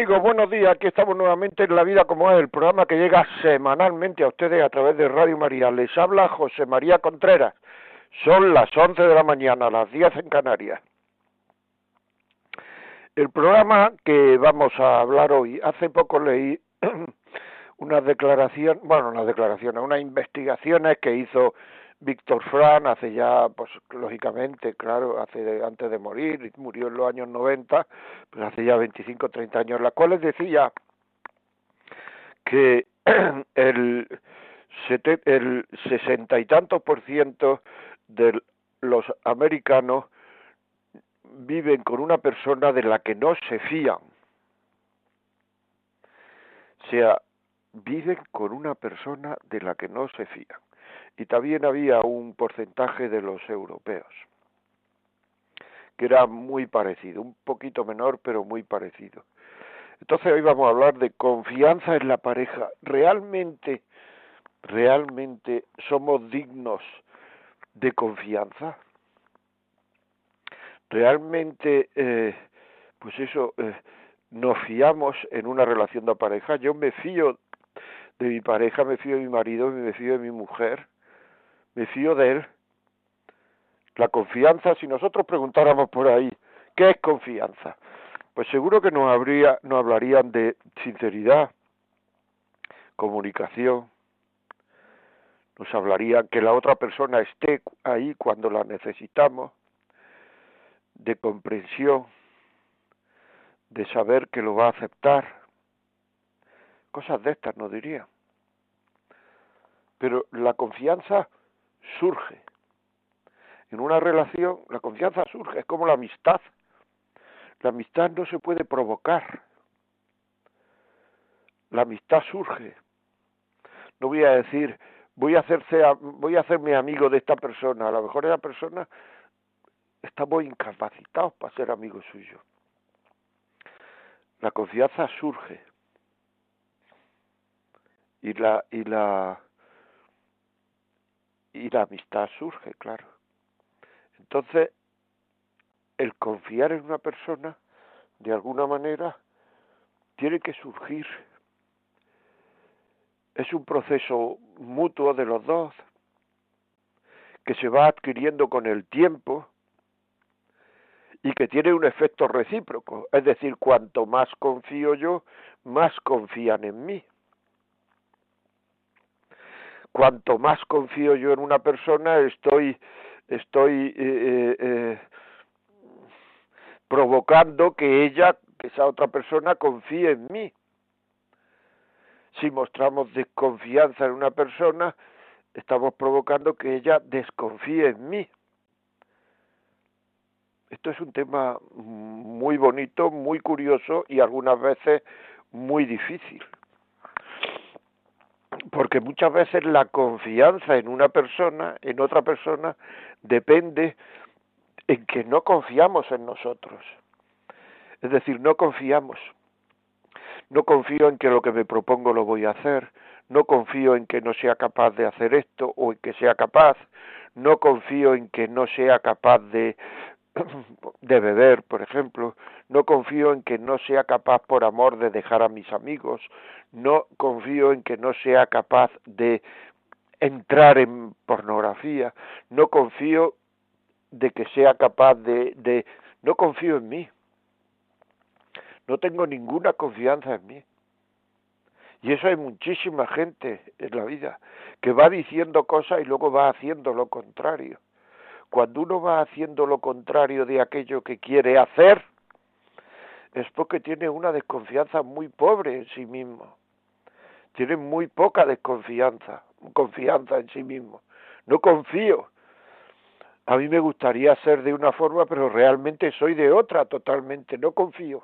Amigos, buenos días. Aquí estamos nuevamente en La Vida como es, el programa que llega semanalmente a ustedes a través de Radio María. Les habla José María Contreras. Son las 11 de la mañana, las 10 en Canarias. El programa que vamos a hablar hoy, hace poco leí unas declaraciones, bueno, unas declaraciones, unas investigaciones que hizo Víctor Fran hace ya, pues lógicamente, claro, hace antes de morir, murió en los años 90, pues hace ya 25 30 años, las cuales decía que el, el sesenta y tantos por ciento de los americanos viven con una persona de la que no se fían. O sea, viven con una persona de la que no se fían y también había un porcentaje de los europeos que era muy parecido, un poquito menor pero muy parecido. Entonces hoy vamos a hablar de confianza en la pareja. ¿Realmente, realmente somos dignos de confianza? ¿Realmente, eh, pues eso, eh, nos fiamos en una relación de pareja? Yo me fío de mi pareja, me fío de mi marido, me fío de mi mujer me fío de él. La confianza, si nosotros preguntáramos por ahí, ¿qué es confianza? Pues seguro que nos, habría, nos hablarían de sinceridad, comunicación, nos hablarían que la otra persona esté ahí cuando la necesitamos, de comprensión, de saber que lo va a aceptar, cosas de estas nos dirían. Pero la confianza surge. En una relación la confianza surge, es como la amistad. La amistad no se puede provocar. La amistad surge. No voy a decir, voy a hacerse voy a hacerme amigo de esta persona. A lo mejor esa persona estamos incapacitados para ser amigos suyos. La confianza surge. Y la y la y la amistad surge, claro. Entonces, el confiar en una persona, de alguna manera, tiene que surgir. Es un proceso mutuo de los dos, que se va adquiriendo con el tiempo y que tiene un efecto recíproco. Es decir, cuanto más confío yo, más confían en mí cuanto más confío yo en una persona, estoy, estoy eh, eh, eh, provocando que ella, que esa otra persona, confíe en mí. Si mostramos desconfianza en una persona, estamos provocando que ella desconfíe en mí. Esto es un tema muy bonito, muy curioso y algunas veces muy difícil porque muchas veces la confianza en una persona, en otra persona, depende en que no confiamos en nosotros. Es decir, no confiamos. No confío en que lo que me propongo lo voy a hacer, no confío en que no sea capaz de hacer esto o en que sea capaz, no confío en que no sea capaz de de beber, por ejemplo, no confío en que no sea capaz por amor de dejar a mis amigos, no confío en que no sea capaz de entrar en pornografía, no confío de que sea capaz de, de no confío en mí, no tengo ninguna confianza en mí. Y eso hay muchísima gente en la vida que va diciendo cosas y luego va haciendo lo contrario. Cuando uno va haciendo lo contrario de aquello que quiere hacer, es porque tiene una desconfianza muy pobre en sí mismo. Tiene muy poca desconfianza, confianza en sí mismo. No confío. a mí me gustaría ser de una forma, pero realmente soy de otra totalmente, no confío.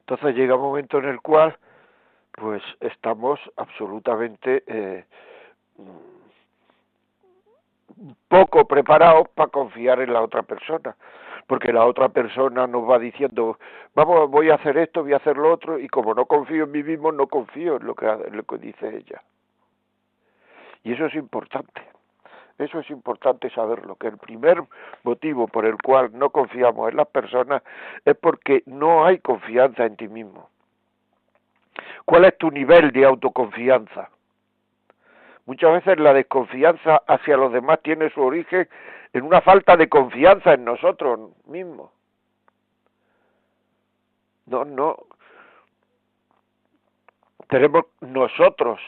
Entonces llega un momento en el cual, pues estamos absolutamente eh, poco preparados para confiar en la otra persona, porque la otra persona nos va diciendo, vamos, voy a hacer esto, voy a hacer lo otro, y como no confío en mí mismo, no confío en lo que, en lo que dice ella. Y eso es importante. Eso es importante saberlo, que el primer motivo por el cual no confiamos en las personas es porque no hay confianza en ti mismo. ¿Cuál es tu nivel de autoconfianza? Muchas veces la desconfianza hacia los demás tiene su origen en una falta de confianza en nosotros mismos. No, no. Tenemos nosotros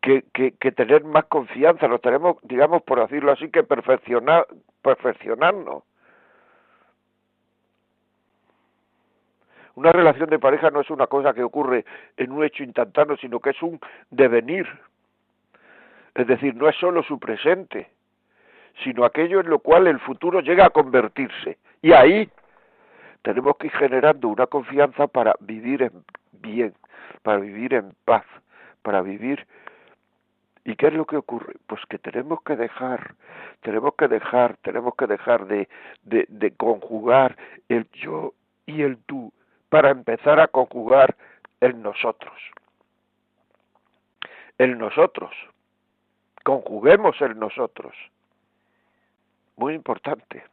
que, que, tener más confianza, nos tenemos, digamos, por decirlo así, que perfeccionar, perfeccionarnos. Una relación de pareja no es una cosa que ocurre en un hecho instantáneo, sino que es un devenir. Es decir, no es solo su presente, sino aquello en lo cual el futuro llega a convertirse. Y ahí tenemos que ir generando una confianza para vivir en bien, para vivir en paz, para vivir ¿Y qué es lo que ocurre? Pues que tenemos que dejar, tenemos que dejar, tenemos que dejar de, de, de conjugar el yo y el tú para empezar a conjugar el nosotros. El nosotros. Conjuguemos el nosotros. Muy importante.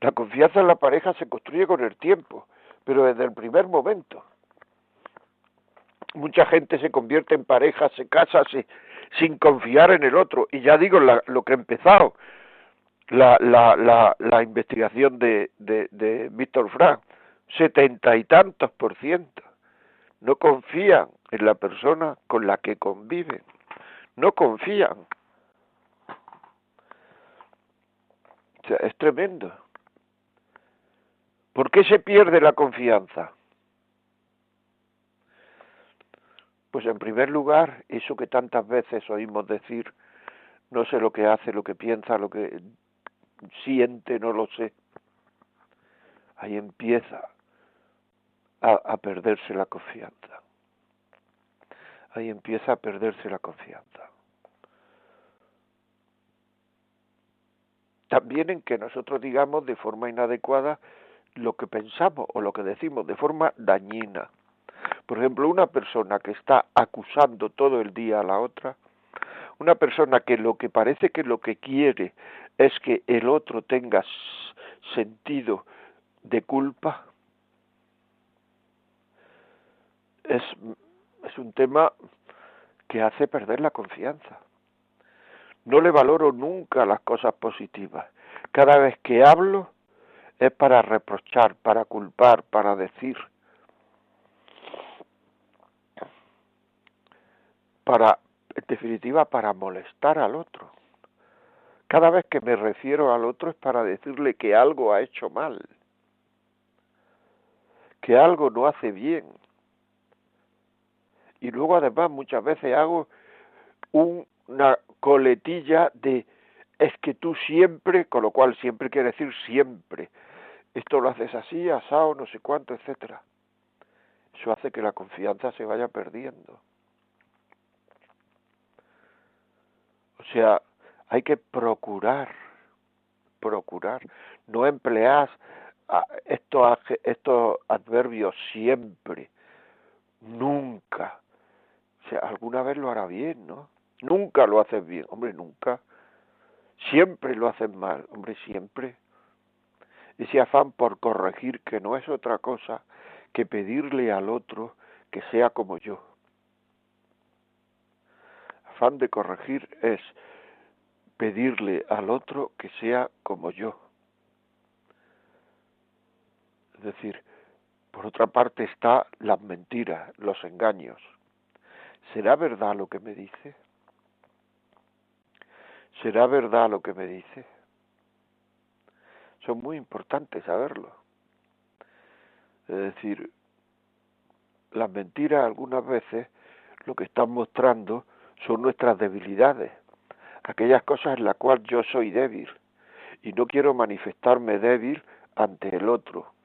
La confianza en la pareja se construye con el tiempo, pero desde el primer momento mucha gente se convierte en pareja, se casa sin confiar en el otro. Y ya digo lo que ha empezado, la, la, la, la investigación de, de, de Víctor Frank, setenta y tantos por ciento no confían en la persona con la que conviven, no confían. O sea, es tremendo. ¿Por qué se pierde la confianza? Pues en primer lugar, eso que tantas veces oímos decir, no sé lo que hace, lo que piensa, lo que siente, no lo sé. Ahí empieza a, perderse la confianza. Ahí empieza a perderse la confianza. También en que nosotros digamos de forma inadecuada lo que pensamos o lo que decimos de forma dañina. Por ejemplo, una persona que está acusando todo el día a la otra, una persona que lo que parece que lo que quiere es que el otro tenga sentido de culpa, es, es un tema que hace perder la confianza. No le valoro nunca las cosas positivas. Cada vez que hablo es para reprochar, para culpar, para decir. para, en definitiva, para molestar al otro. Cada vez que me refiero al otro es para decirle que algo ha hecho mal, que algo no hace bien. Y luego además muchas veces hago una coletilla de es que tú siempre, con lo cual siempre quiere decir siempre, esto lo haces así, asado, no sé cuánto, etcétera. Eso hace que la confianza se vaya perdiendo. O sea, hay que procurar, procurar, no emplear estos, estos adverbios siempre, nunca. Sea, alguna vez lo hará bien, ¿no? Nunca lo haces bien, hombre, nunca. Siempre lo haces mal, hombre, siempre. Ese afán por corregir que no es otra cosa que pedirle al otro que sea como yo afán de corregir es pedirle al otro que sea como yo. Es decir, por otra parte está las mentiras, los engaños. ¿Será verdad lo que me dice? ¿Será verdad lo que me dice? Son muy importantes saberlo. Es decir, las mentiras algunas veces lo que están mostrando son nuestras debilidades. aquellas cosas en las cuales yo soy débil y no quiero manifestarme débil ante el otro.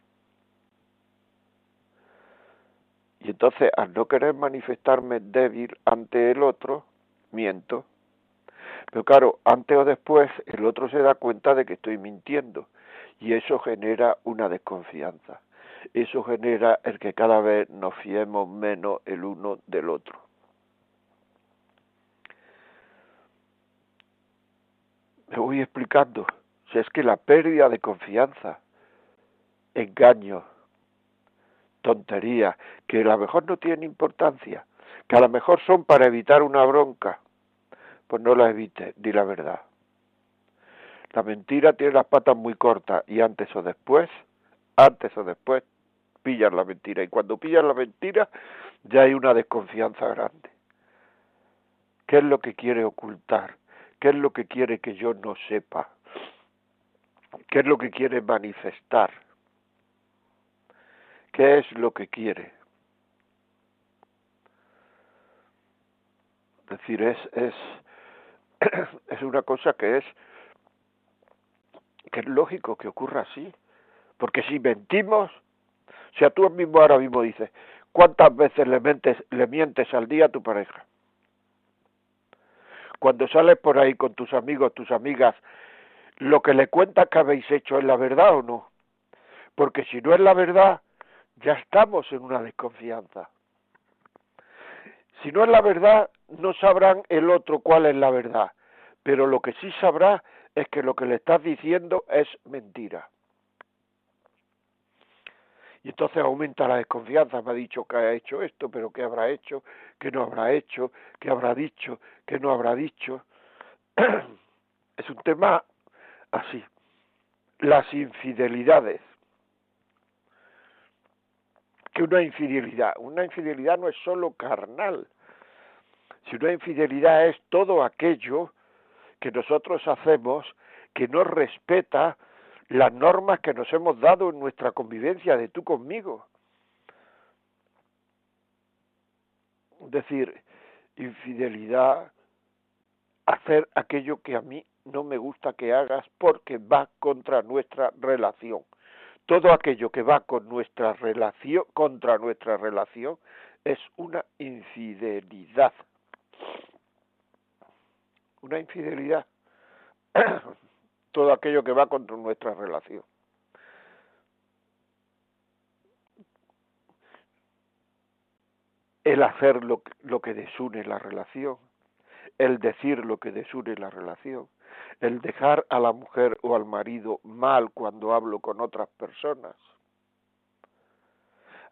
Y entonces, al no querer manifestarme débil ante el otro, miento. Pero claro, antes o después el otro se da cuenta de que estoy mintiendo y eso genera una desconfianza. Eso genera el que cada vez nos fiemos menos el uno del otro. Me voy explicando. Si es que la pérdida de confianza, engaño, tontería, que a lo mejor no tienen importancia, que a lo mejor son para evitar una bronca, pues no la evite, di la verdad. La mentira tiene las patas muy cortas y antes o después, antes o después, pillan la mentira. Y cuando pillan la mentira, ya hay una desconfianza grande. ¿Qué es lo que quiere ocultar? ¿Qué es lo que quiere que yo no sepa? ¿Qué es lo que quiere manifestar? ¿Qué es lo que quiere? Es decir, es, es, es una cosa que es, que es lógico que ocurra así. Porque si mentimos, o sea, tú mismo ahora mismo dices, ¿cuántas veces le, mentes, le mientes al día a tu pareja? Cuando sales por ahí con tus amigos, tus amigas, lo que le cuentas que habéis hecho es la verdad o no. Porque si no es la verdad, ya estamos en una desconfianza. Si no es la verdad, no sabrán el otro cuál es la verdad, pero lo que sí sabrá es que lo que le estás diciendo es mentira. Y entonces aumenta la desconfianza, me ha dicho que ha hecho esto, pero ¿qué habrá hecho? ¿Qué no habrá hecho? ¿Qué habrá dicho? ¿Qué no habrá dicho? es un tema así. Las infidelidades que una infidelidad. Una infidelidad no es solo carnal, si una infidelidad es todo aquello que nosotros hacemos que no respeta las normas que nos hemos dado en nuestra convivencia de tú conmigo. Es decir, infidelidad, hacer aquello que a mí no me gusta que hagas porque va contra nuestra relación todo aquello que va con nuestra relación, contra nuestra relación, es una infidelidad. Una infidelidad. todo aquello que va contra nuestra relación. El hacer lo, lo que desune la relación, el decir lo que desune la relación, el dejar a la mujer o al marido mal cuando hablo con otras personas.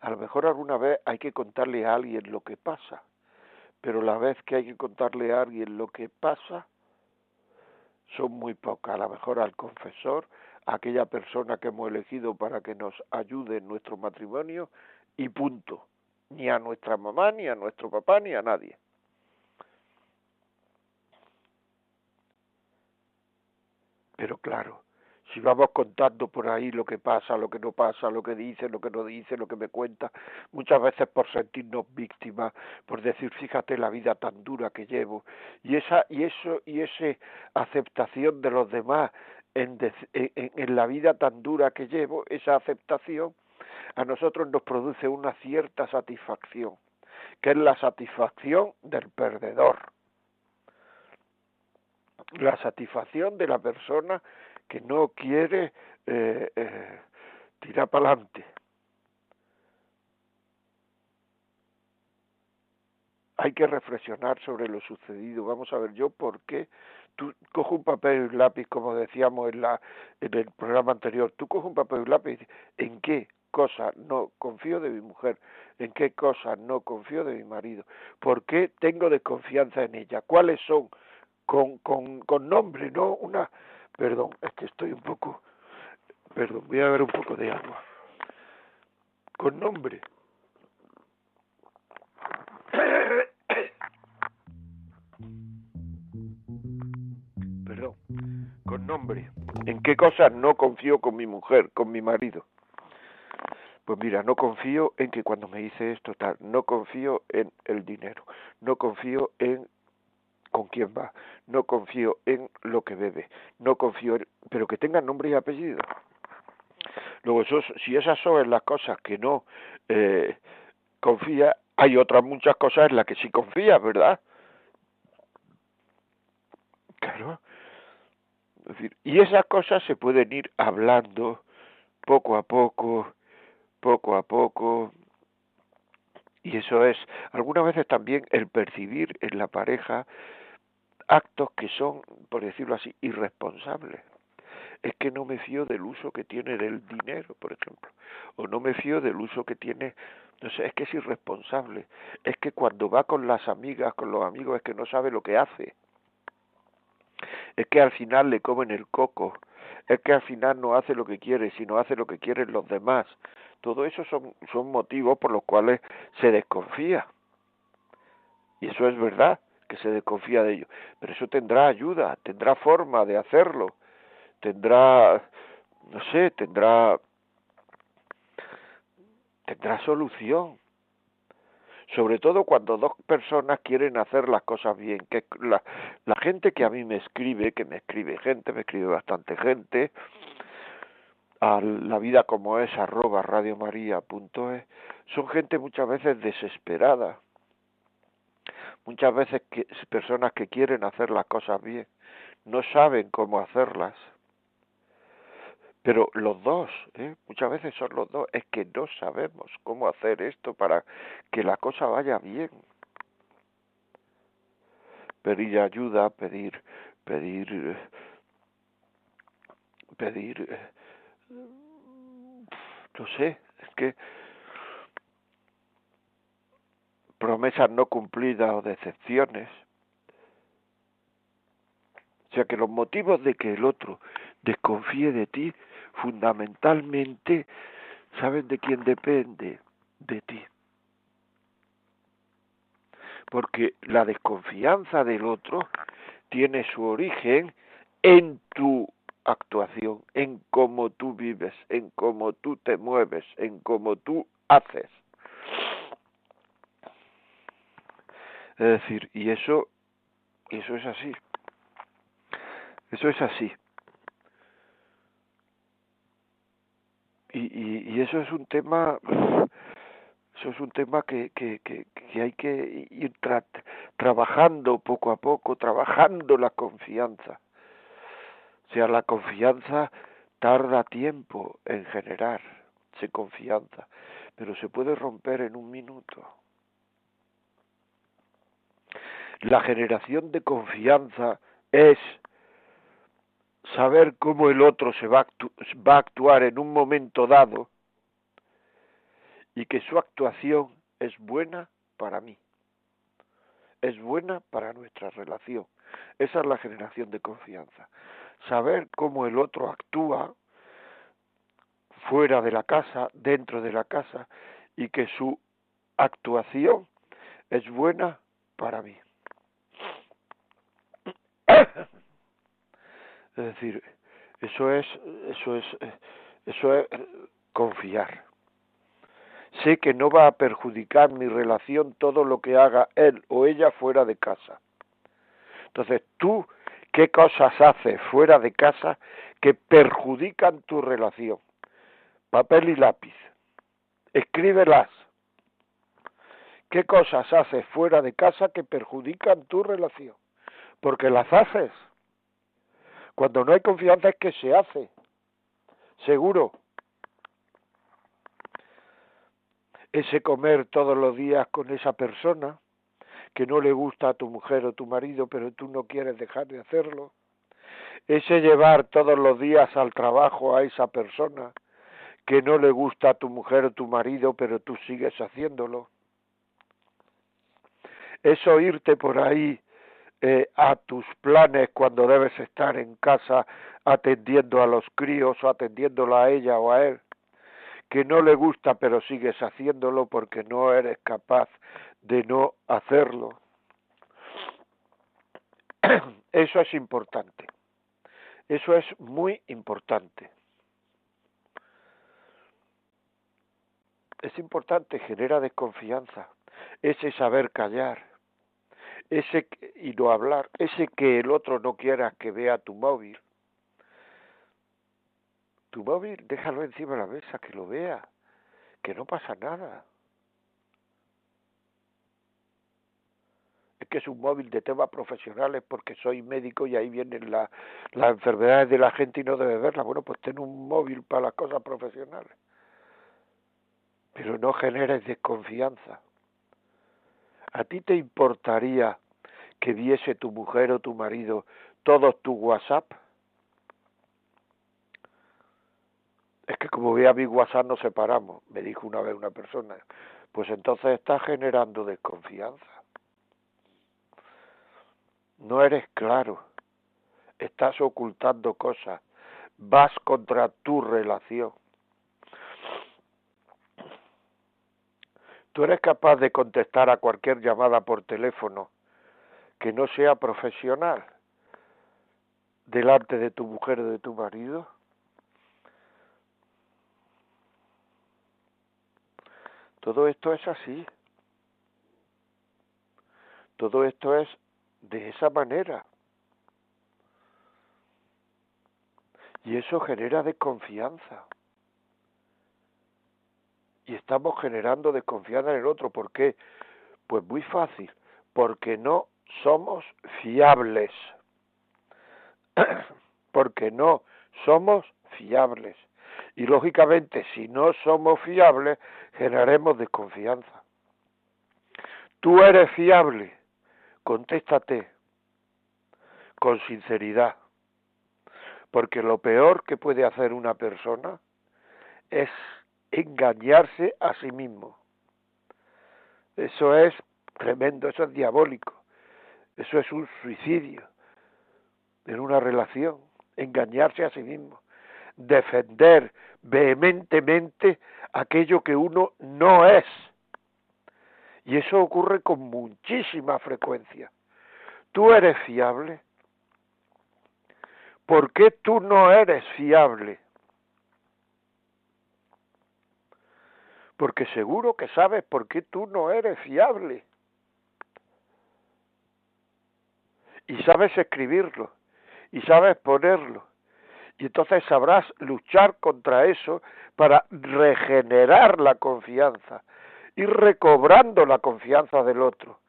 A lo mejor alguna vez hay que contarle a alguien lo que pasa, pero la vez que hay que contarle a alguien lo que pasa son muy pocas. A lo mejor al confesor, a aquella persona que hemos elegido para que nos ayude en nuestro matrimonio y punto. Ni a nuestra mamá, ni a nuestro papá, ni a nadie. Pero claro, si vamos contando por ahí lo que pasa, lo que no pasa, lo que dice, lo que no dice, lo que me cuenta, muchas veces por sentirnos víctimas, por decir, fíjate la vida tan dura que llevo, y esa y eso y esa aceptación de los demás en, en la vida tan dura que llevo, esa aceptación a nosotros nos produce una cierta satisfacción, que es la satisfacción del perdedor la satisfacción de la persona que no quiere eh, eh, tirar para adelante. Hay que reflexionar sobre lo sucedido. Vamos a ver, yo por qué tú cojo un papel y un lápiz, como decíamos en, la, en el programa anterior, tú coges un papel y lápiz ¿en qué cosa no confío de mi mujer? ¿En qué cosa no confío de mi marido? ¿Por qué tengo desconfianza en ella? ¿Cuáles son con, con, con nombre, no una... Perdón, es que estoy un poco... Perdón, voy a ver un poco de agua. Con nombre. Perdón, con nombre. ¿En qué cosas no confío con mi mujer, con mi marido? Pues mira, no confío en que cuando me dice esto tal, no confío en el dinero, no confío en con quién va, no confío en lo que bebe, no confío en, pero que tenga nombre y apellido. Luego, eso, si esas son las cosas que no eh, confía, hay otras muchas cosas en las que sí confía, ¿verdad? Claro. decir, y esas cosas se pueden ir hablando poco a poco, poco a poco, y eso es, algunas veces también el percibir en la pareja actos que son, por decirlo así, irresponsables. Es que no me fío del uso que tiene del dinero, por ejemplo, o no me fío del uso que tiene, no sé, es que es irresponsable, es que cuando va con las amigas, con los amigos, es que no sabe lo que hace, es que al final le comen el coco, es que al final no hace lo que quiere, sino hace lo que quieren los demás, todo eso son, son motivos por los cuales se desconfía. Y eso es verdad, que se desconfía de ello. Pero eso tendrá ayuda, tendrá forma de hacerlo, tendrá, no sé, tendrá, tendrá solución. Sobre todo cuando dos personas quieren hacer las cosas bien. Que la, la gente que a mí me escribe, que me escribe gente, me escribe bastante gente, a la vida como es arroba radiomaria.es son gente muchas veces desesperada muchas veces que, personas que quieren hacer las cosas bien no saben cómo hacerlas pero los dos ¿eh? muchas veces son los dos es que no sabemos cómo hacer esto para que la cosa vaya bien pedir ayuda pedir pedir pedir no sé, es que promesas no cumplidas o decepciones. O sea que los motivos de que el otro desconfíe de ti, fundamentalmente, ¿saben de quién depende? De ti. Porque la desconfianza del otro tiene su origen en tu actuación, en cómo tú vives, en cómo tú te mueves, en cómo tú haces. Es decir, y eso, eso es así. Eso es así. Y, y, y eso es un tema, eso es un tema que, que, que, hay que ir trabajando poco a poco, trabajando la confianza o sea, la confianza tarda tiempo en generarse confianza, pero se puede romper en un minuto. La generación de confianza es saber cómo el otro se va a, actuar en un momento dado y que su actuación es buena para mí, es buena para nuestra relación. Esa es la generación de confianza saber cómo el otro actúa fuera de la casa, dentro de la casa, y que su actuación es buena para mí. Es decir, eso es, eso es, eso es confiar. Sé que no va a perjudicar mi relación todo lo que haga él o ella fuera de casa. Entonces tú qué cosas haces fuera de casa que perjudican tu relación. Papel y lápiz. Escríbelas. ¿Qué cosas haces fuera de casa que perjudican tu relación? Porque las haces. Cuando no hay confianza es que se hace. Seguro. Ese comer todos los días con esa persona que no le gusta a tu mujer o tu marido, pero tú no quieres dejar de hacerlo. Ese llevar todos los días al trabajo a esa persona que no le gusta a tu mujer o tu marido, pero tú sigues haciéndolo. Eso irte por ahí eh, a tus planes cuando debes estar en casa atendiendo a los críos o atendiéndola a ella o a él, que no le gusta pero sigues haciéndolo porque no eres capaz de no hacerlo. Eso es importante. Eso es muy importante. Es importante, genera desconfianza. Ese saber callar. Ese y no hablar, ese que el otro no quiera que vea tu móvil. Tu móvil, déjalo encima de la mesa, que lo vea, que no pasa nada. Es que es un móvil de temas profesionales porque soy médico y ahí vienen las enfermedades de la gente y no debe verlas. Bueno, pues ten un móvil para las cosas profesionales. Pero no generes desconfianza. ¿A ti te importaría que viese tu mujer o tu marido todos tu WhatsApp? Es que como vea mi WhatsApp nos separamos, me dijo una vez una persona. Pues entonces estás generando desconfianza. No eres claro, estás ocultando cosas, vas contra tu relación. ¿Tú eres capaz de contestar a cualquier llamada por teléfono que no sea profesional delante de tu mujer o de tu marido? Todo esto es así. Todo esto es de esa manera. Y eso genera desconfianza y estamos generando desconfianza en el otro. ¿Por qué? Pues muy fácil, porque no somos fiables. porque no somos fiables. Y lógicamente, si no somos fiables, generaremos desconfianza. Tú eres fiable, contéstate con sinceridad. Porque lo peor que puede hacer una persona es engañarse a sí mismo. Eso es tremendo, eso es diabólico, eso es un suicidio en una relación, engañarse a sí mismo, defender vehementemente aquello que uno no es. Y eso ocurre con muchísima frecuencia. ¿Tú eres fiable? ¿Por qué tú no eres fiable? Porque seguro que sabes por qué tú no eres fiable. Y sabes escribirlo, y sabes ponerlo. Y entonces sabrás luchar contra eso para regenerar la confianza, ir recobrando la confianza del otro.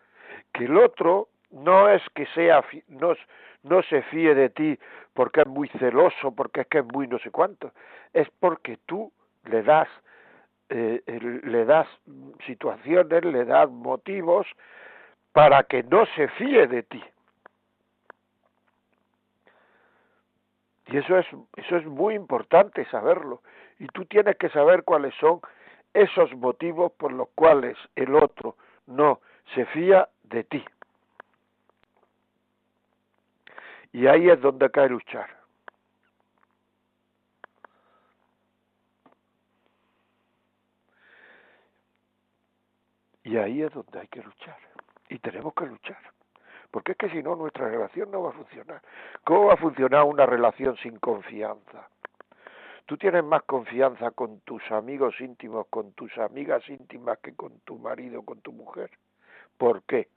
Que el otro no es que sea no, no se fíe de ti porque es muy celoso, porque es que es muy no sé cuánto, es porque tú le das eh, le das situaciones, le das motivos para que no se fíe de ti. Y eso es, eso es muy importante saberlo. Y tú tienes que saber cuáles son esos motivos por los cuales el otro no se fía de ti. Y ahí es donde cae luchar. Y ahí es donde hay que luchar. Y tenemos que luchar. Porque es que si no, nuestra relación no va a funcionar. ¿Cómo va a funcionar una relación sin confianza? Tú tienes más confianza con tus amigos íntimos, con tus amigas íntimas que con tu marido, con tu mujer. ¿Por qué?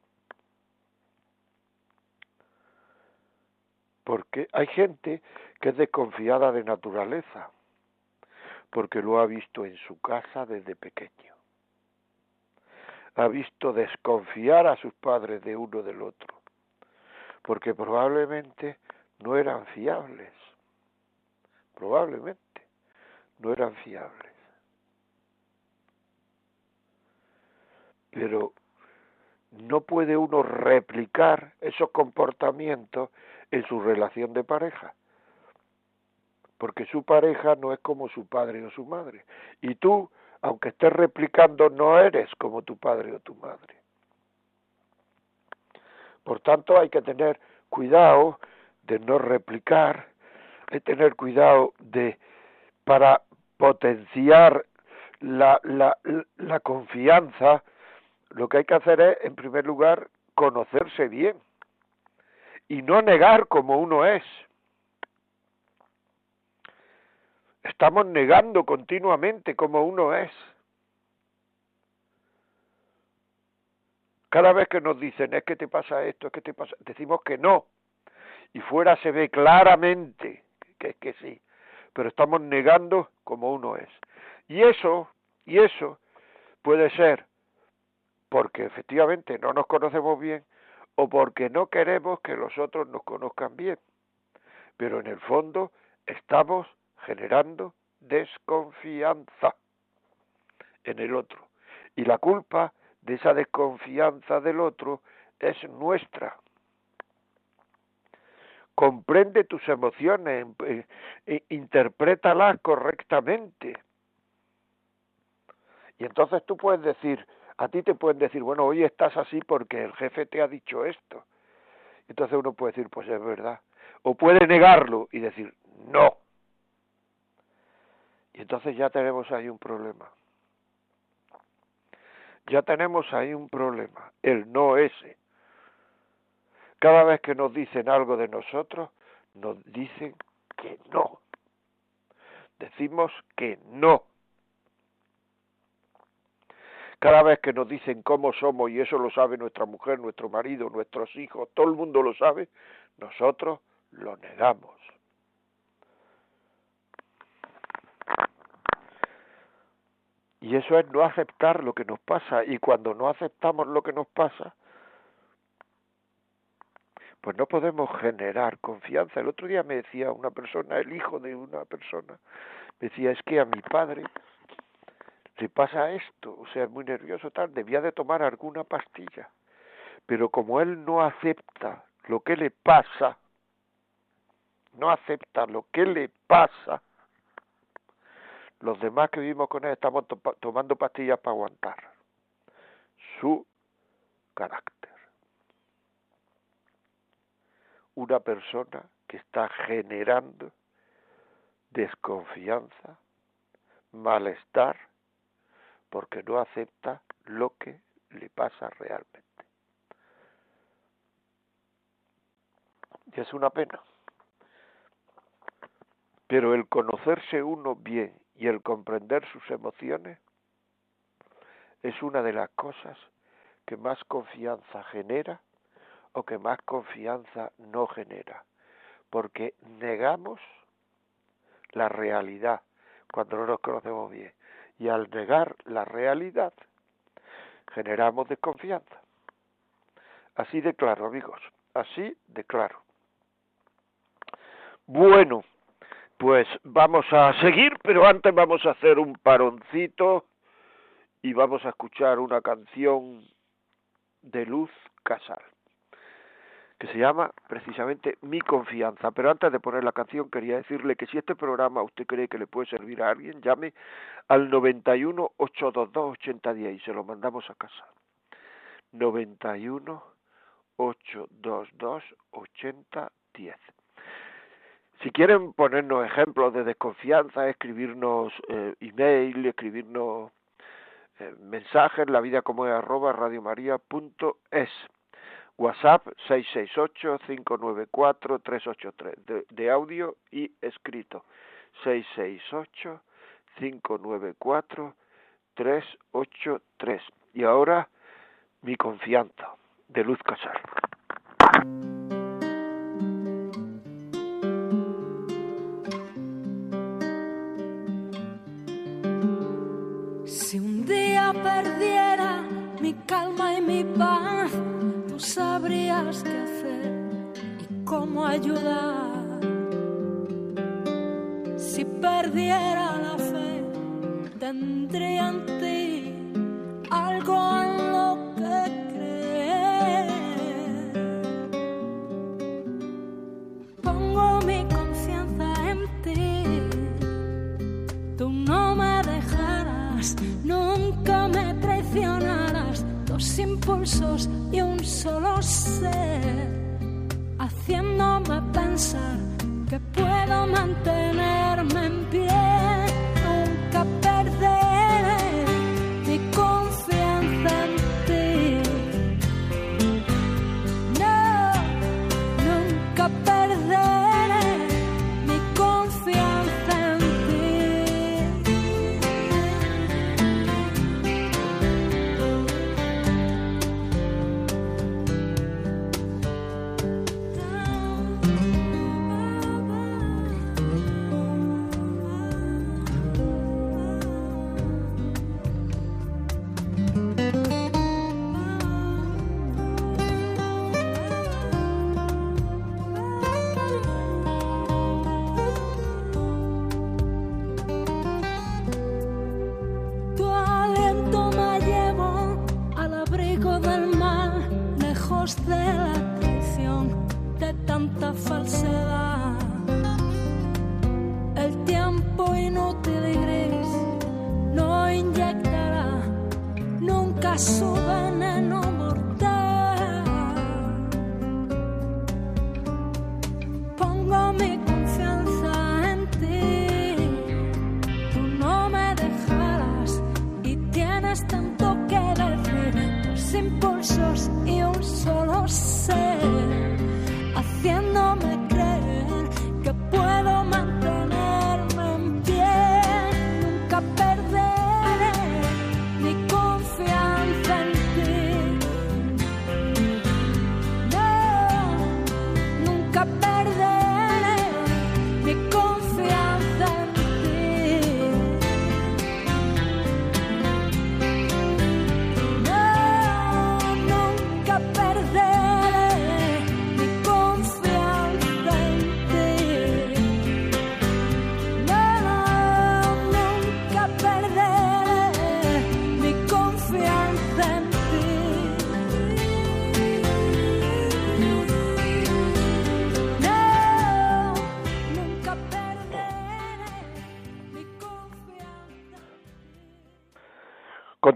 Porque hay gente que es desconfiada de naturaleza, porque lo ha visto en su casa desde pequeño ha visto desconfiar a sus padres de uno del otro, porque probablemente no eran fiables, probablemente no eran fiables. Pero no puede uno replicar esos comportamientos en su relación de pareja, porque su pareja no es como su padre o su madre, y tú aunque estés replicando, no eres como tu padre o tu madre. Por tanto, hay que tener cuidado de no replicar, hay que tener cuidado de para potenciar la, la, la confianza, lo que hay que hacer es, en primer lugar, conocerse bien y no negar como uno es. Estamos negando continuamente como uno es. Cada vez que nos dicen es que te pasa esto, es que te pasa, decimos que no. Y fuera se ve claramente que es que sí, pero estamos negando como uno es. Y eso, y eso puede ser porque efectivamente no nos conocemos bien o porque no queremos que los otros nos conozcan bien. Pero en el fondo estamos generando desconfianza en el otro. Y la culpa de esa desconfianza del otro es nuestra. Comprende tus emociones, eh, interprétalas correctamente. Y entonces tú puedes decir, a ti te pueden decir, bueno, hoy estás así porque el jefe te ha dicho esto. Entonces uno puede decir, pues es verdad. O puede negarlo y decir, no. Y entonces ya tenemos ahí un problema. Ya tenemos ahí un problema, el no ese. Cada vez que nos dicen algo de nosotros, nos dicen que no. Decimos que no. Cada vez que nos dicen cómo somos, y eso lo sabe nuestra mujer, nuestro marido, nuestros hijos, todo el mundo lo sabe, nosotros lo negamos. Y eso es no aceptar lo que nos pasa. Y cuando no aceptamos lo que nos pasa, pues no podemos generar confianza. El otro día me decía una persona, el hijo de una persona, me decía, es que a mi padre le pasa esto, o sea, es muy nervioso, tal, debía de tomar alguna pastilla. Pero como él no acepta lo que le pasa, no acepta lo que le pasa, los demás que vivimos con él estamos tomando pastillas para aguantar su carácter. Una persona que está generando desconfianza, malestar, porque no acepta lo que le pasa realmente. Y es una pena. Pero el conocerse uno bien y el comprender sus emociones es una de las cosas que más confianza genera o que más confianza no genera, porque negamos la realidad cuando no nos conocemos bien y al negar la realidad generamos desconfianza. Así de claro, amigos, así de claro. Bueno, pues vamos a seguir, pero antes vamos a hacer un paroncito y vamos a escuchar una canción de Luz Casal que se llama precisamente Mi Confianza. Pero antes de poner la canción quería decirle que si este programa usted cree que le puede servir a alguien, llame al 91 822 8010 y se lo mandamos a casa. 91 822 8010. Si quieren ponernos ejemplos de desconfianza, escribirnos eh, email, escribirnos eh, mensajes, la vida como es arroba radiomaria.es. WhatsApp 668-594-383 de, de audio y escrito 668-594-383 y ahora mi confianza de Luz Casar. Perdiera mi calma y mi paz sabrías qué hacer y cómo ayudar. Si perdiera la fe, tendría en ti algo en impulsos y un solo ser, haciéndome pensar que puedo mantenerme de la traición, de tanta falsedad. El tiempo inútil y gris no inyectará nunca su veneno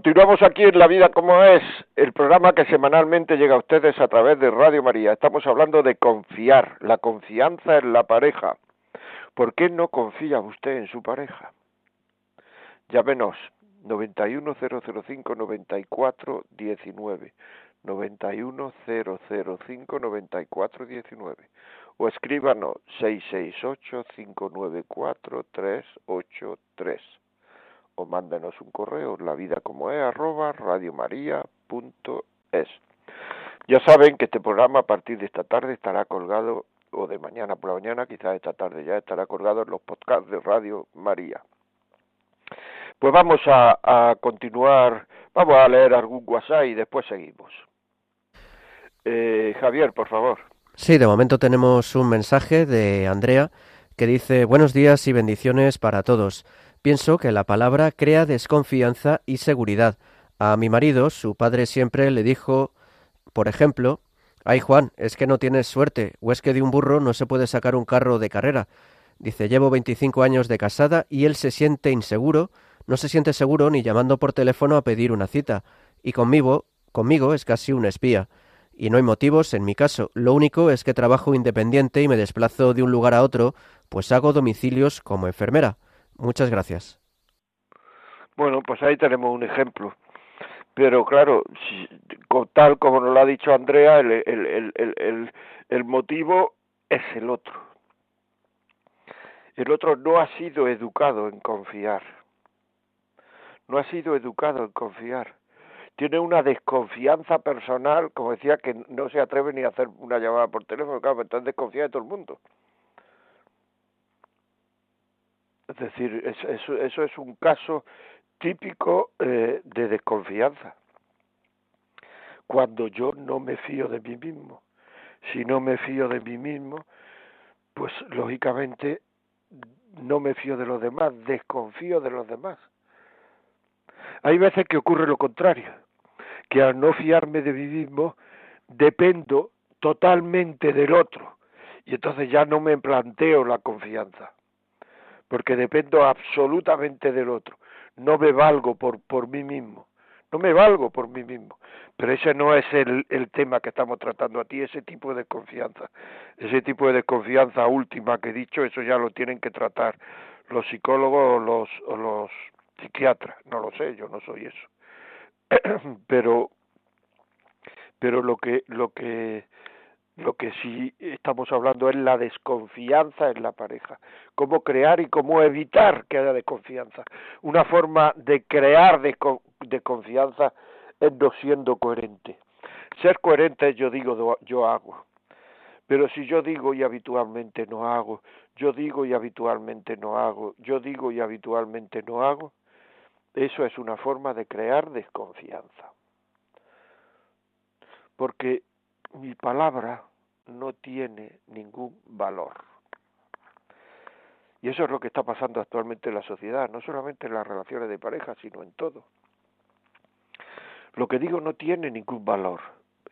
Continuamos aquí en La Vida como es, el programa que semanalmente llega a ustedes a través de Radio María. Estamos hablando de confiar, la confianza en la pareja. ¿Por qué no confía usted en su pareja? Llámenos 910059419 910059419 o escríbanos 668-594-383 o mándenos un correo la vida como es. Arroba radiomaria.es ya saben que este programa a partir de esta tarde estará colgado o de mañana por la mañana quizás esta tarde ya estará colgado en los podcasts de Radio María. Pues vamos a, continuar vamos a leer algún WhatsApp y después seguimos. Eh, Javier por favor. Sí, de momento tenemos un mensaje de Andrea que dice buenos días y bendiciones para todos. Pienso que la palabra crea desconfianza y seguridad. A mi marido, su padre siempre le dijo, por ejemplo, ay Juan, es que no tienes suerte, o es que de un burro no se puede sacar un carro de carrera. Dice, llevo 25 años de casada y él se siente inseguro, no se siente seguro ni llamando por teléfono a pedir una cita, y conmigo, conmigo es casi un espía. Y no hay motivos en mi caso, lo único es que trabajo independiente y me desplazo de un lugar a otro, pues hago domicilios como enfermera. Muchas gracias. Bueno, pues ahí tenemos un ejemplo. Pero claro, tal como nos lo ha dicho Andrea, el, el, el, el motivo es el otro. El otro no ha sido educado en confiar. No ha sido educado en confiar. Tiene una desconfianza personal, como decía, que no se atreve ni a hacer una llamada por teléfono, claro, entonces desconfía de todo el mundo. Es decir, es- eso, eso es un caso típico eh, de desconfianza. Cuando yo no me fío de mí mismo. Si no me fío de mí mismo, pues lógicamente no me fío de los demás, desconfío de los demás. Hay veces que ocurre lo contrario, que al no fiarme de mí mismo, dependo totalmente del otro. Y entonces ya no me planteo la confianza porque dependo absolutamente del otro. No me valgo por, por mí mismo, no me valgo por mí mismo. Pero ese no es el, el tema que estamos tratando aquí, ese tipo de desconfianza. Ese tipo de desconfianza última que he dicho, eso ya lo tienen que tratar los psicólogos o los, o los psiquiatras. No lo sé, yo no soy eso. pero pero lo que lo que lo que sí estamos hablando es la desconfianza en la pareja, cómo crear y cómo evitar que haya desconfianza. Una forma de crear desco- desconfianza es no siendo coherente. Ser coherente yo digo, yo hago. Pero si yo digo y habitualmente no hago, yo digo y habitualmente no hago, yo digo y habitualmente no hago, eso es una forma de crear desconfianza. Porque mi palabra no tiene ningún valor. Y eso es lo que está pasando actualmente en la sociedad, no solamente en las relaciones de pareja, sino en todo. Lo que digo no tiene ningún valor.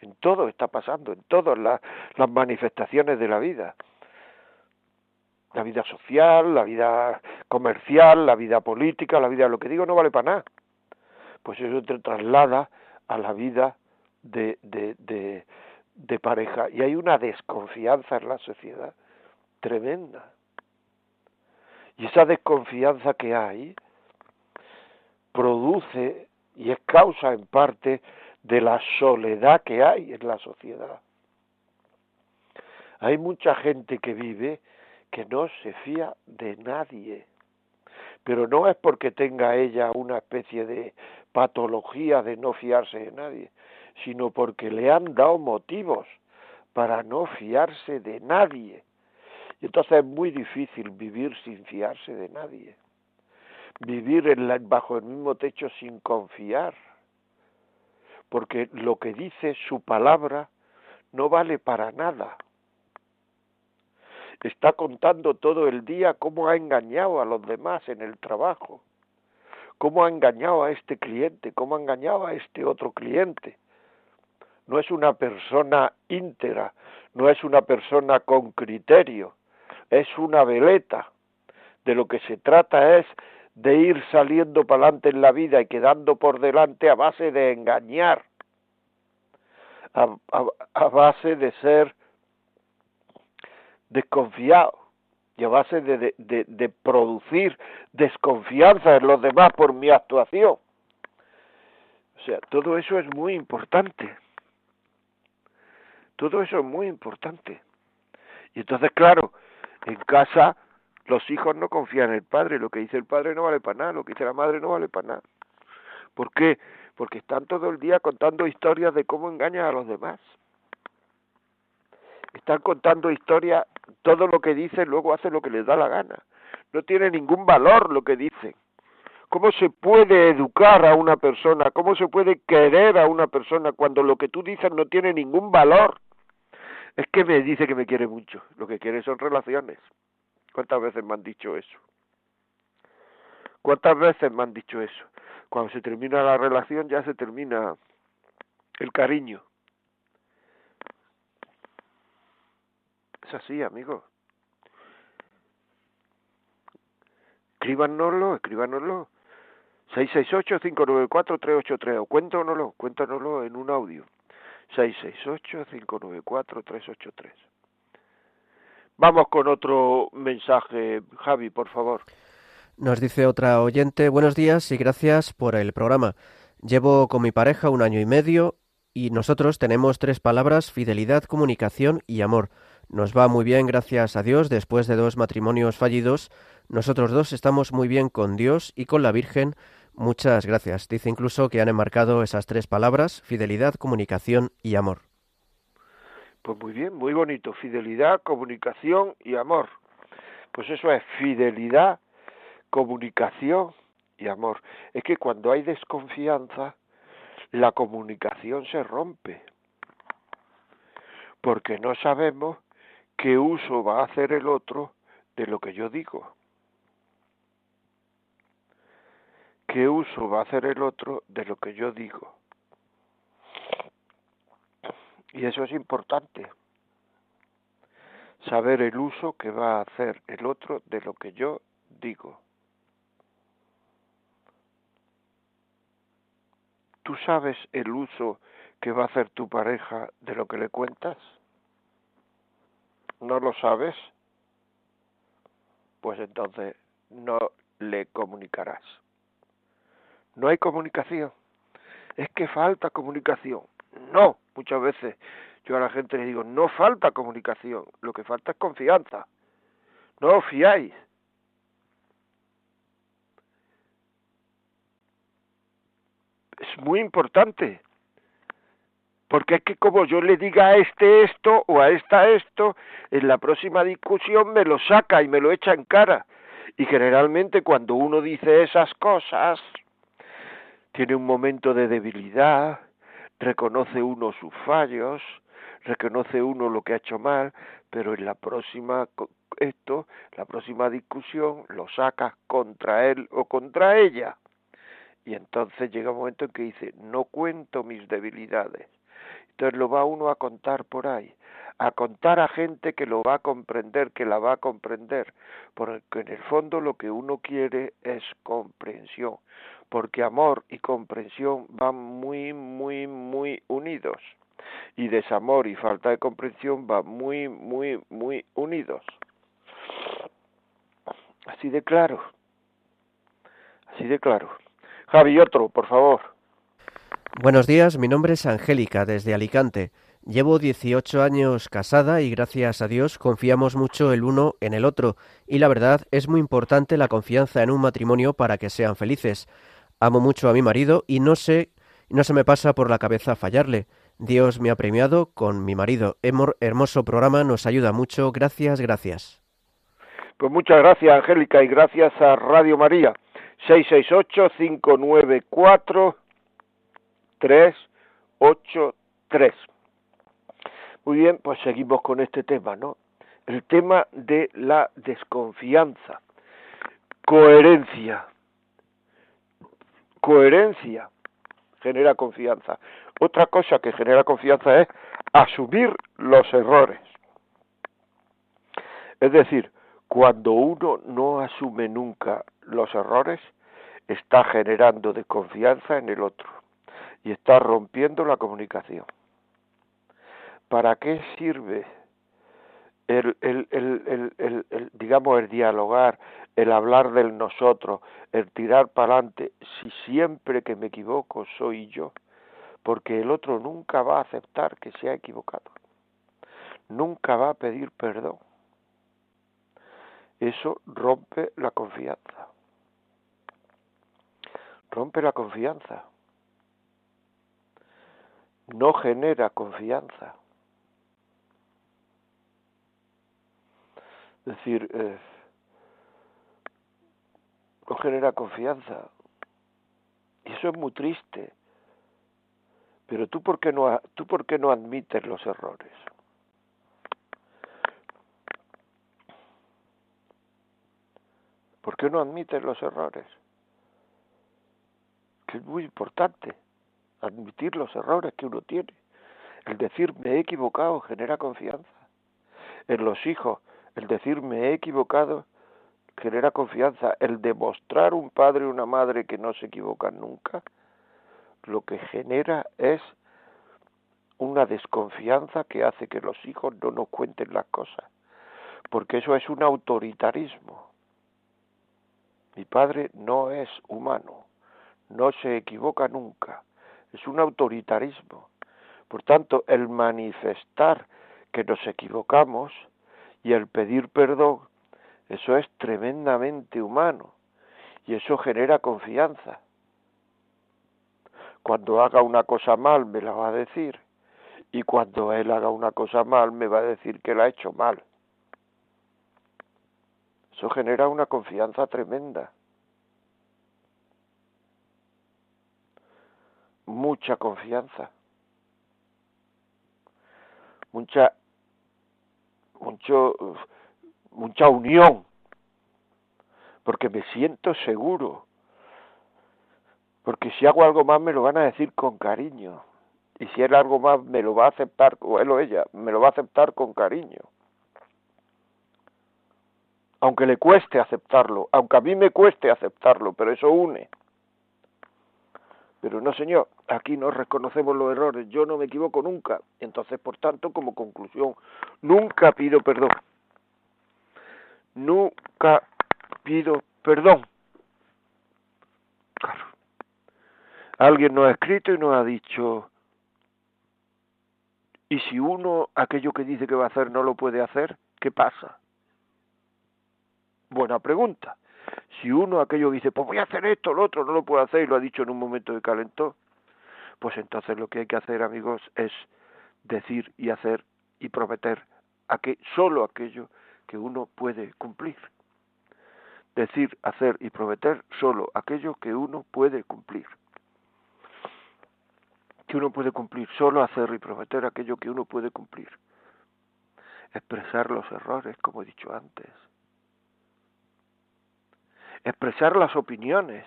en todo está pasando, en todas las, las manifestaciones de la vida. La vida social, la vida comercial, la vida política, la vida, lo que digo no vale para nada. Pues eso te traslada a la vida de, de, de, de pareja. Y hay una desconfianza en la sociedad tremenda. Y esa desconfianza que hay produce y es causa en parte de la soledad que hay en la sociedad. Hay mucha gente que vive que no se fía de nadie, pero no es porque tenga ella una especie de patología de no fiarse de nadie, sino porque le han dado motivos para no fiarse de nadie. Y entonces es muy difícil vivir sin fiarse de nadie, vivir en bajo el mismo techo sin confiar porque lo que dice su palabra no vale para nada. Está contando todo el día cómo ha engañado a los demás en el trabajo, cómo ha engañado a este cliente, cómo ha engañado a este otro cliente. No es una persona íntegra, no es una persona con criterio, es una veleta. De lo que se trata es de ir saliendo para adelante en la vida y quedando por delante a base de engañar, a, base de ser desconfiado y a base de, de, de, producir desconfianza en los demás por mi actuación. O sea, todo eso es muy importante. Todo eso es muy importante. Y entonces, claro, en casa los hijos no confían en el padre, lo que dice el padre no vale para nada, lo que dice la madre no vale para nada. ¿Por qué? Porque están todo el día contando historias de cómo engañan a los demás. Están contando historias, todo lo que dicen luego hace lo que les da la gana. No tiene ningún valor lo que dicen. ¿Cómo se puede educar a una persona? ¿Cómo se puede querer a una persona cuando lo que tú dices no tiene ningún valor? Es que me dice que me quiere mucho. Lo que quiere son relaciones. ¿Cuántas veces me han dicho eso? ¿Cuántas veces me han dicho eso? Cuando se termina la relación ya se termina el cariño. Es así, amigo. Escríbanoslo, escríbanoslo. 668-594-383. Cuéntanoslo, cuéntanoslo en un audio. 668-594-383. Vamos con otro mensaje, Javi, por favor. Nos dice otra oyente, buenos días y gracias por el programa. Llevo con mi pareja un año y medio y nosotros tenemos tres palabras, fidelidad, comunicación y amor. Nos va muy bien, gracias a Dios, después de dos matrimonios fallidos. Nosotros dos estamos muy bien con Dios y con la Virgen. Muchas gracias. Dice incluso que han enmarcado esas tres palabras, fidelidad, comunicación y amor. Pues muy bien, muy bonito. Fidelidad, comunicación y amor. Pues eso es fidelidad, comunicación y amor. Es que cuando hay desconfianza, la comunicación se rompe. Porque no sabemos qué uso va a hacer el otro de lo que yo digo. ¿Qué uso va a hacer el otro de lo que yo digo? Y eso es importante. Saber el uso que va a hacer el otro de lo que yo digo. ¿Tú sabes el uso que va a hacer tu pareja de lo que le cuentas? ¿No lo sabes? Pues entonces no le comunicarás. No hay comunicación. Es que falta comunicación. No, muchas veces yo a la gente le digo, no falta comunicación, lo que falta es confianza. No os fiáis. Es muy importante. Porque es que como yo le diga a este esto o a esta esto, en la próxima discusión me lo saca y me lo echa en cara. Y generalmente cuando uno dice esas cosas, tiene un momento de debilidad, reconoce uno sus fallos, reconoce uno lo que ha hecho mal, pero en la próxima esto, la próxima discusión lo sacas contra él o contra ella. Y entonces llega un momento en que dice, no cuento mis debilidades. Entonces lo va uno a contar por ahí, a contar a gente que lo va a comprender, que la va a comprender, porque en el fondo lo que uno quiere es comprensión, porque amor y comprensión van muy, muy, muy unidos, y desamor y falta de comprensión van muy, muy, muy unidos. Así de claro, así de claro. Javi, otro, por favor. Buenos días, mi nombre es Angélica, desde Alicante. Llevo 18 años casada y gracias a Dios confiamos mucho el uno en el otro y la verdad es muy importante la confianza en un matrimonio para que sean felices. Amo mucho a mi marido y no sé, no se me pasa por la cabeza fallarle. Dios me ha premiado con mi marido. Hermoso programa, nos ayuda mucho. Gracias, gracias. Pues muchas gracias, Angélica, y gracias a Radio María. 668-594-383. Muy bien, pues seguimos con este tema, ¿no? El tema de la desconfianza. Coherencia. Coherencia genera confianza. Otra cosa que genera confianza es asumir los errores. Es decir, cuando uno no asume nunca los errores, está generando desconfianza en el otro y está rompiendo la comunicación. ¿Para qué sirve el, el, el, el, digamos, el dialogar, el hablar del nosotros, el tirar para adelante, si siempre que me equivoco soy yo? Porque el otro nunca va a aceptar que se ha equivocado, nunca va a pedir perdón. Eso rompe la confianza. Rompe la confianza. No genera confianza. Es decir, eh, no genera confianza. Y eso es muy triste. Pero tú por qué no, tú por qué no admites los errores? ¿Por qué no admites los errores? Que es muy importante admitir los errores que uno tiene. El decir me he equivocado genera confianza. En los hijos, el decir me he equivocado genera confianza. El demostrar un padre y una madre que no se equivocan nunca, lo que genera es una desconfianza que hace que los hijos no nos cuenten las cosas. Porque eso es un autoritarismo. Mi padre no es humano, no se equivoca nunca, es un autoritarismo. Por tanto, el manifestar que nos equivocamos y el pedir perdón, eso es tremendamente humano y eso genera confianza. Cuando haga una cosa mal me la va a decir y cuando él haga una cosa mal me va a decir que la ha hecho mal. Eso genera una confianza tremenda. Mucha confianza. Mucha mucho, mucha unión, porque me siento seguro, porque si hago algo más me lo van a decir con cariño, y si él algo más me lo va a aceptar, o él o ella, me lo va a aceptar con cariño. Aunque le cueste aceptarlo, aunque a mí me cueste aceptarlo, pero eso une. Pero no, señor, aquí no reconocemos los errores, yo no me equivoco nunca. Entonces, por tanto, como conclusión, nunca pido perdón. Nunca pido perdón. Claro. Alguien nos ha escrito y nos ha dicho, ¿y si uno aquello que dice que va a hacer no lo puede hacer? ¿Qué pasa? Buena pregunta. Si uno aquello dice, pues voy a hacer esto, lo otro, no lo puedo hacer y lo ha dicho en un momento de calentón, pues entonces lo que hay que hacer, amigos, es decir y hacer y prometer a que solo aquello que uno puede cumplir. Decir, hacer y prometer solo aquello que uno puede cumplir. Que uno puede cumplir, solo hacer y prometer aquello que uno puede cumplir. Expresar los errores, como he dicho antes expresar las opiniones,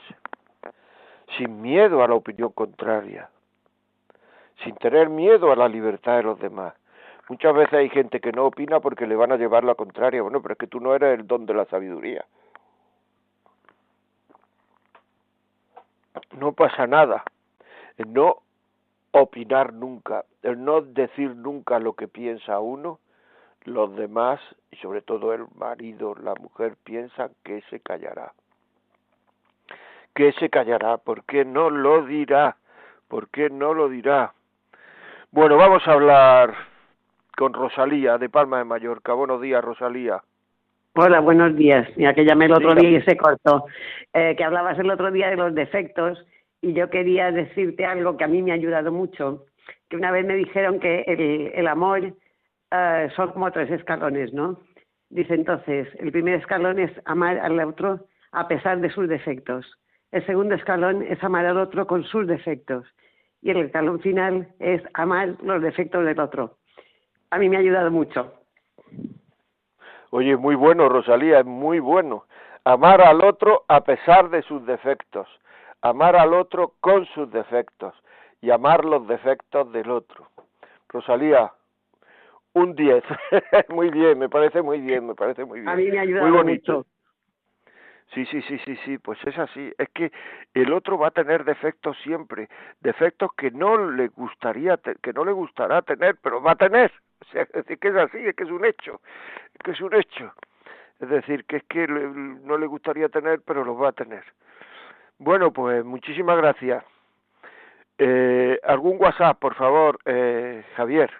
sin miedo a la opinión contraria, sin tener miedo a la libertad de los demás. Muchas veces hay gente que no opina porque le van a llevar la contraria. Bueno, pero es que tú no eres el don de la sabiduría. No pasa nada. El no opinar nunca, el no decir nunca lo que piensa uno, los demás, y sobre todo el marido, la mujer, piensan que se callará. Que se callará, ¿por qué no lo dirá? ¿Por qué no lo dirá? Bueno, vamos a hablar con Rosalía de Palma de Mallorca. Buenos días, Rosalía. Hola, buenos días. Mira, que llamé el otro día y se cortó. Eh, que hablabas el otro día de los defectos y yo quería decirte algo que a mí me ha ayudado mucho. Que una vez me dijeron que el, el amor eh, son como tres escalones, ¿no? Dice entonces, el primer escalón es amar al otro a pesar de sus defectos. El segundo escalón es amar al otro con sus defectos y el escalón final es amar los defectos del otro. A mí me ha ayudado mucho. Oye, muy bueno, Rosalía, es muy bueno. Amar al otro a pesar de sus defectos, amar al otro con sus defectos y amar los defectos del otro. Rosalía, un 10. muy bien, me parece muy bien, me parece muy bien. A mí me ha ayudado muy bonito. mucho. Sí, sí, sí, sí, sí, pues es así. Es que el otro va a tener defectos siempre, defectos que no le gustaría, que no le gustará tener, pero va a tener. O sea, es decir, que es así, es que es un hecho, es que es un hecho. Es decir, que es que no le gustaría tener, pero lo va a tener. Bueno, pues muchísimas gracias. Eh, ¿Algún WhatsApp, por favor, eh, Javier?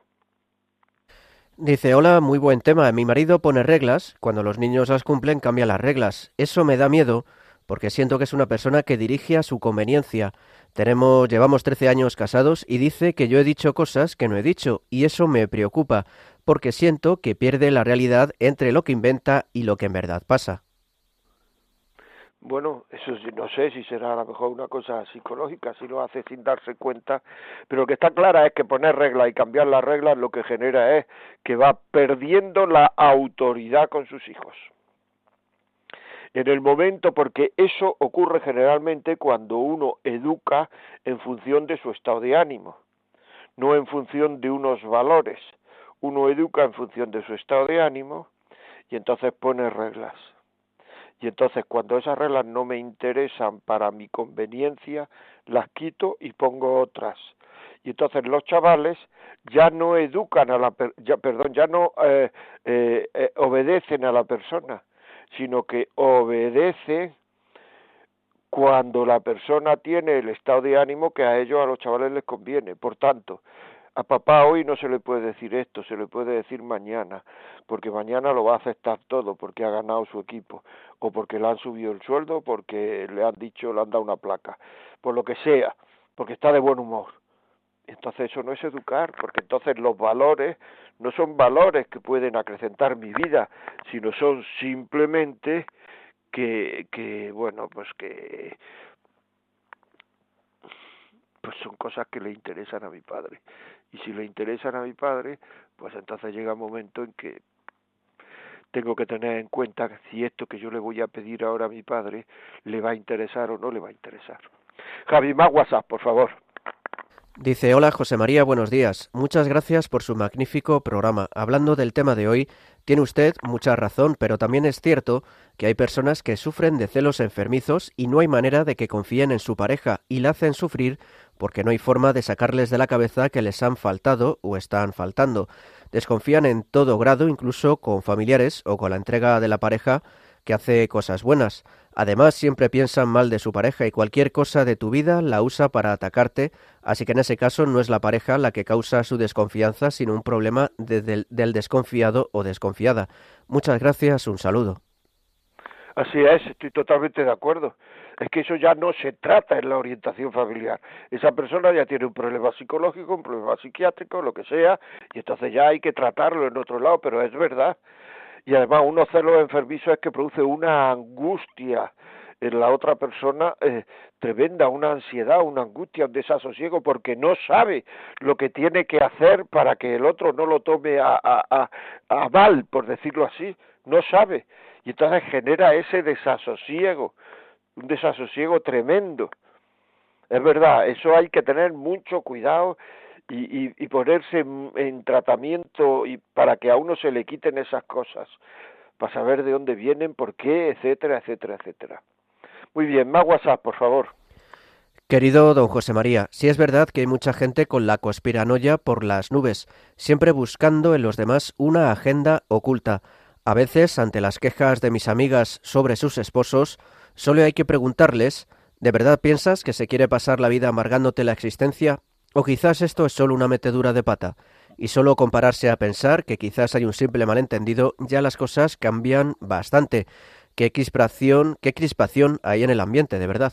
Dice, hola, muy buen tema. Mi marido pone reglas, cuando los niños las cumplen cambia las reglas. Eso me da miedo porque siento que es una persona que dirige a su conveniencia. Tenemos, llevamos 13 años casados y dice que yo he dicho cosas que no he dicho y eso me preocupa porque siento que pierde la realidad entre lo que inventa y lo que en verdad pasa. Bueno, eso no sé si será a lo mejor una cosa psicológica, si lo hace sin darse cuenta, pero lo que está clara es que poner reglas y cambiar las reglas lo que genera es que va perdiendo la autoridad con sus hijos. En el momento, porque eso ocurre generalmente cuando uno educa en función de su estado de ánimo, no en función de unos valores. Uno educa en función de su estado de ánimo y entonces pone reglas y entonces cuando esas reglas no me interesan para mi conveniencia, las quito y pongo otras. Y entonces los chavales ya no educan a la ya, perdón, ya no eh, eh, eh, obedecen a la persona, sino que obedecen cuando la persona tiene el estado de ánimo que a ellos, a los chavales les conviene. Por tanto, a papá hoy no se le puede decir esto, se le puede decir mañana, porque mañana lo va a aceptar todo, porque ha ganado su equipo, o porque le han subido el sueldo, porque le han dicho, le han dado una placa, por lo que sea, porque está de buen humor. Entonces eso no es educar, porque entonces los valores no son valores que pueden acrecentar mi vida, sino son simplemente que, que bueno, pues que pues son cosas que le interesan a mi padre. Y si le interesan a mi padre, pues entonces llega un momento en que tengo que tener en cuenta si esto que yo le voy a pedir ahora a mi padre le va a interesar o no le va a interesar. Javi, más WhatsApp, por favor. Dice, hola José María, buenos días. Muchas gracias por su magnífico programa. Hablando del tema de hoy, tiene usted mucha razón, pero también es cierto que hay personas que sufren de celos enfermizos y no hay manera de que confíen en su pareja y la hacen sufrir porque no hay forma de sacarles de la cabeza que les han faltado o están faltando. Desconfían en todo grado, incluso con familiares o con la entrega de la pareja que hace cosas buenas. Además, siempre piensan mal de su pareja y cualquier cosa de tu vida la usa para atacarte, así que en ese caso no es la pareja la que causa su desconfianza, sino un problema del, desconfiado o desconfiada. Muchas gracias, un saludo. Así es, estoy totalmente de acuerdo. Es que eso ya no se trata en la orientación familiar. Esa persona ya tiene un problema psicológico, un problema psiquiátrico, lo que sea, y entonces ya hay que tratarlo en otro lado, pero es verdad y además uno celos enfermizo es que produce una angustia en la otra persona eh, tremenda, una ansiedad, una angustia, un desasosiego, porque no sabe lo que tiene que hacer para que el otro no lo tome a, a, a mal, por decirlo así, no sabe. Y entonces genera ese desasosiego, un desasosiego tremendo. Es verdad, eso hay que tener mucho cuidado y, ponerse en, tratamiento y para que a uno se le quiten esas cosas, para saber de dónde vienen, por qué, etcétera, etcétera, etcétera. Muy bien, más WhatsApp, por favor. Querido don José María, si es verdad que hay mucha gente con la conspiranoia por las nubes, siempre buscando en los demás una agenda oculta. A veces, ante las quejas de mis amigas sobre sus esposos, solo hay que preguntarles ¿De verdad piensas que se quiere pasar la vida amargándote la existencia? ¿O quizás esto es solo una metedura de pata? Y solo compararse a pensar que quizás hay un simple malentendido, ya las cosas cambian bastante. ¿Qué crispación, qué crispación hay en el ambiente, de verdad?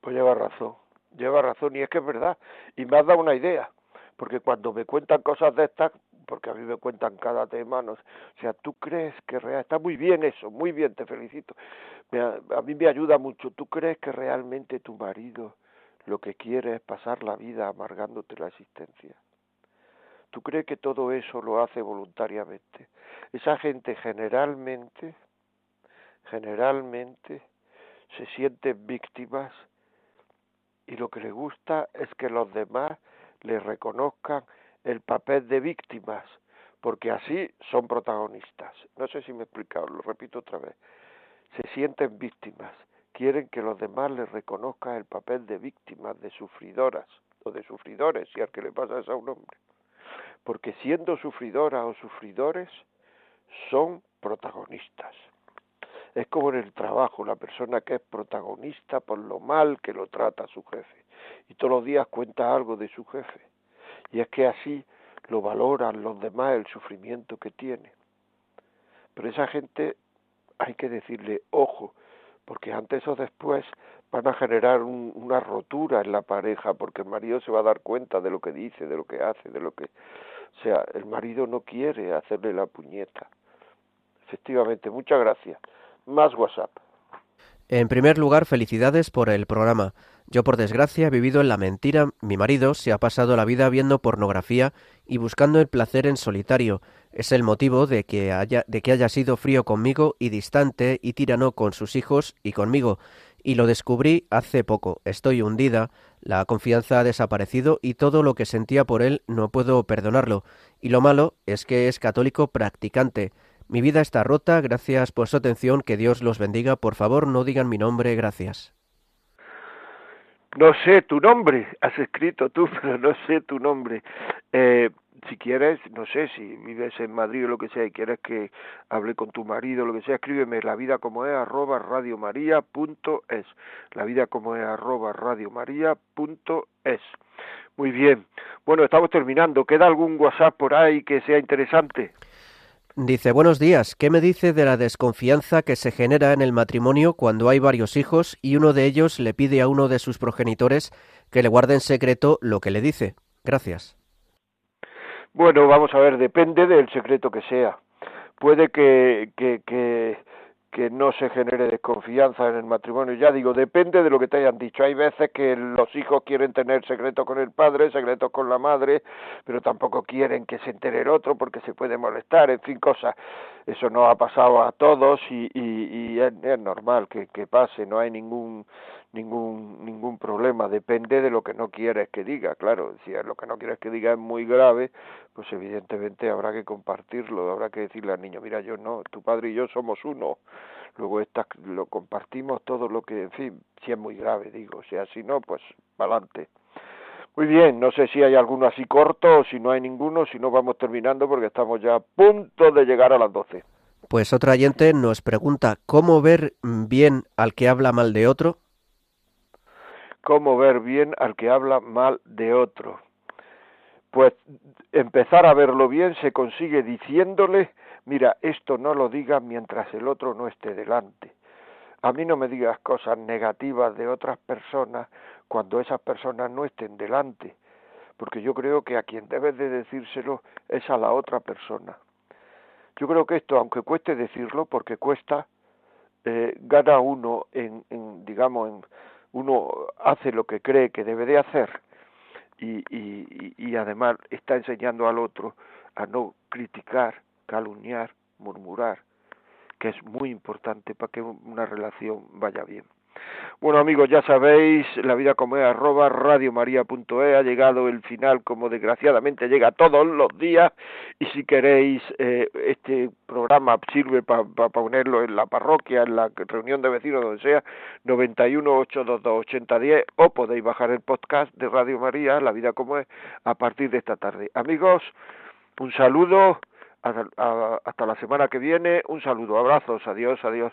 Pues lleva razón, lleva razón, y es que es verdad. Y me has dado una idea, porque cuando me cuentan cosas de estas, porque a mí me cuentan cada tema, o sea, tú crees que real, está muy bien eso, muy bien, te felicito, a mí me ayuda mucho. ¿Tú crees que realmente tu marido lo que quiere es pasar la vida amargándote la existencia? ¿Tú crees que todo eso lo hace voluntariamente? Esa gente generalmente, generalmente se sienten víctimas y lo que le gusta es que los demás le reconozcan el papel de víctimas, porque así son protagonistas. No sé si me he explicado, lo repito otra vez se sienten víctimas, quieren que los demás les reconozcan el papel de víctimas, de sufridoras o de sufridores, si al que le pasa es a un hombre. Porque siendo sufridoras o sufridores, son protagonistas. Es como en el trabajo, la persona que es protagonista por lo mal que lo trata su jefe. Y todos los días cuenta algo de su jefe. Y es que así lo valoran los demás el sufrimiento que tiene. Pero esa gente hay que decirle, ojo, porque antes o después van a generar una rotura en la pareja, porque el marido se va a dar cuenta de lo que dice, de lo que hace, de lo que... O sea, el marido no quiere hacerle la puñeta. Efectivamente, muchas gracias. Más WhatsApp. En primer lugar, felicidades por el programa. Yo, por desgracia, he vivido en la mentira. Mi marido se ha pasado la vida viendo pornografía y buscando el placer en solitario. Es el motivo de que haya, de que haya sido frío conmigo y distante y tirano con sus hijos y conmigo. Y lo descubrí hace poco. Estoy hundida, la confianza ha desaparecido y todo lo que sentía por él no puedo perdonarlo. Y lo malo es que es católico practicante. Mi vida está rota, gracias por su atención, que Dios los bendiga. Por favor, no digan mi nombre, gracias. No sé tu nombre, has escrito tú, pero no sé tu nombre. Eh, si quieres, no sé, si vives en Madrid o lo que sea y quieres que hable con tu marido lo que sea, escríbeme la vida como es arroba radiomaria.es. La vida como es arroba radiomaria.es. Muy bien. Bueno, estamos terminando. ¿Queda algún WhatsApp por ahí que sea interesante? Dice, buenos días, ¿qué me dice de la desconfianza que se genera en el matrimonio cuando hay varios hijos y uno de ellos le pide a uno de sus progenitores que le guarde en secreto lo que le dice? Gracias. Bueno, vamos a ver, depende del secreto que sea. Puede que, que, que que no se genere desconfianza en el matrimonio. Ya digo, depende de lo que te hayan dicho. Hay veces que los hijos quieren tener secretos con el padre, secretos con la madre, pero tampoco quieren que se entere el otro porque se puede molestar, en fin, cosas. Eso no ha pasado a todos y, y, es, es, normal que pase, no hay ningún ningún ningún problema depende de lo que no quieres que diga claro si lo que no quieres que diga es muy grave pues evidentemente habrá que compartirlo habrá que decirle al niño mira yo no tu padre y yo somos uno luego esta, lo compartimos todo lo que en fin si es muy grave digo o sea si no pues adelante muy bien, no sé si hay alguno así corto o si no hay ninguno, si no vamos terminando porque estamos ya a punto de llegar a las doce. Pues otro oyente nos pregunta, ¿cómo ver bien al que habla mal de otro? Cómo ver bien al que habla mal de otro. Pues empezar a verlo bien se consigue diciéndole, mira, esto no lo digas mientras el otro no esté delante. A mí no me digas cosas negativas de otras personas cuando esas personas no estén delante, porque yo creo que a quien debes de decírselo es a la otra persona. Yo creo que esto, aunque cueste decirlo, porque cuesta, eh, gana uno en, en digamos, en, uno hace lo que cree que debe de hacer y, y, y además está enseñando al otro a no criticar, calumniar, murmurar, que es muy importante para que una relación vaya bien. Bueno amigos, ya sabéis, la vida como es arroba radiomaria.es, ha llegado el final como desgraciadamente llega todos los días y si queréis eh, este programa sirve para ponerlo en la parroquia, en la reunión de vecinos, donde sea, 91 822 8010 o podéis bajar el podcast de Radio María, la vida como es, a partir de esta tarde. Amigos, un saludo, hasta, hasta la semana que viene, un saludo, abrazos, adiós, adiós.